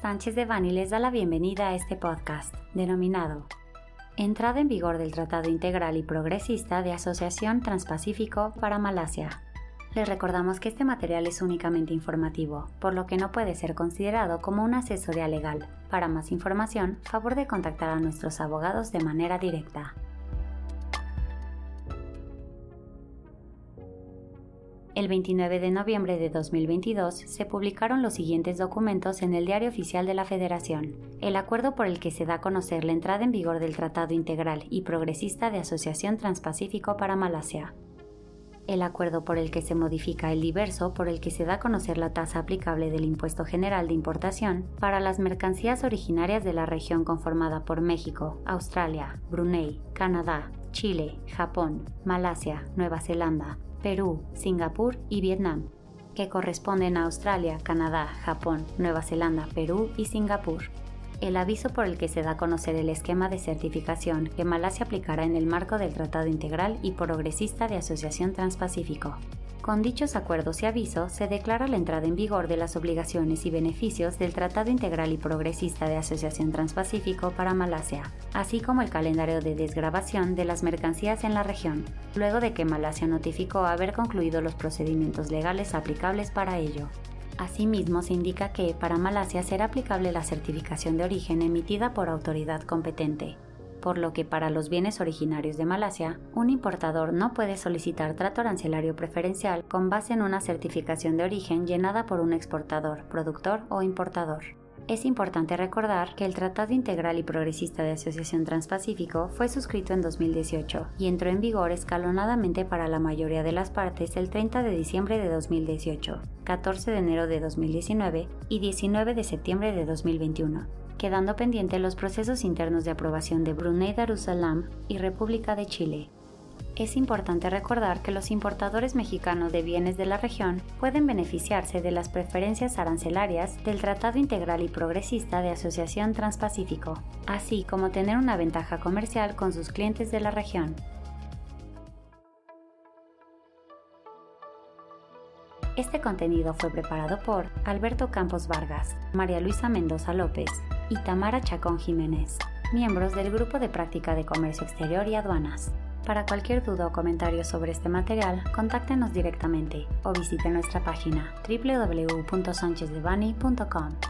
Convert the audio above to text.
Sánchez de Bani les da la bienvenida a este podcast, denominado Entrada en vigor del Tratado Integral y Progresista de Asociación Transpacífico para Malasia. Les recordamos que este material es únicamente informativo, por lo que no puede ser considerado como una asesoría legal. Para más información, favor de contactar a nuestros abogados de manera directa. El 29 de noviembre de 2022 se publicaron los siguientes documentos en el Diario Oficial de la Federación. El acuerdo por el que se da a conocer la entrada en vigor del Tratado Integral y Progresista de Asociación Transpacífico para Malasia. El acuerdo por el que se modifica el diverso por el que se da a conocer la tasa aplicable del impuesto general de importación para las mercancías originarias de la región conformada por México, Australia, Brunei, Canadá, Chile, Japón, Malasia, Nueva Zelanda, Perú, Singapur y Vietnam, que corresponden a Australia, Canadá, Japón, Nueva Zelanda, Perú y Singapur. El aviso por el que se da a conocer el esquema de certificación que Malasia aplicará en el marco del Tratado Integral y Progresista de Asociación Transpacífico. Con dichos acuerdos y avisos se declara la entrada en vigor de las obligaciones y beneficios del Tratado Integral y Progresista de Asociación Transpacífico para Malasia, así como el calendario de desgrabación de las mercancías en la región, luego de que Malasia notificó haber concluido los procedimientos legales aplicables para ello. Asimismo, se indica que para Malasia será aplicable la certificación de origen emitida por autoridad competente, por lo que para los bienes originarios de Malasia, un importador no puede solicitar trato arancelario preferencial con base en una certificación de origen llenada por un exportador, productor o importador. Es importante recordar que el Tratado Integral y Progresista de Asociación Transpacífico fue suscrito en 2018 y entró en vigor escalonadamente para la mayoría de las partes el 30 de diciembre de 2018, 14 de enero de 2019 y 19 de septiembre de 2021 quedando pendientes los procesos internos de aprobación de Brunei Darussalam y República de Chile. Es importante recordar que los importadores mexicanos de bienes de la región pueden beneficiarse de las preferencias arancelarias del Tratado Integral y Progresista de Asociación Transpacífico, así como tener una ventaja comercial con sus clientes de la región. Este contenido fue preparado por Alberto Campos Vargas, María Luisa Mendoza López y Tamara Chacón Jiménez, miembros del Grupo de Práctica de Comercio Exterior y Aduanas. Para cualquier duda o comentario sobre este material, contáctenos directamente o visite nuestra página www.sanchezdevani.com.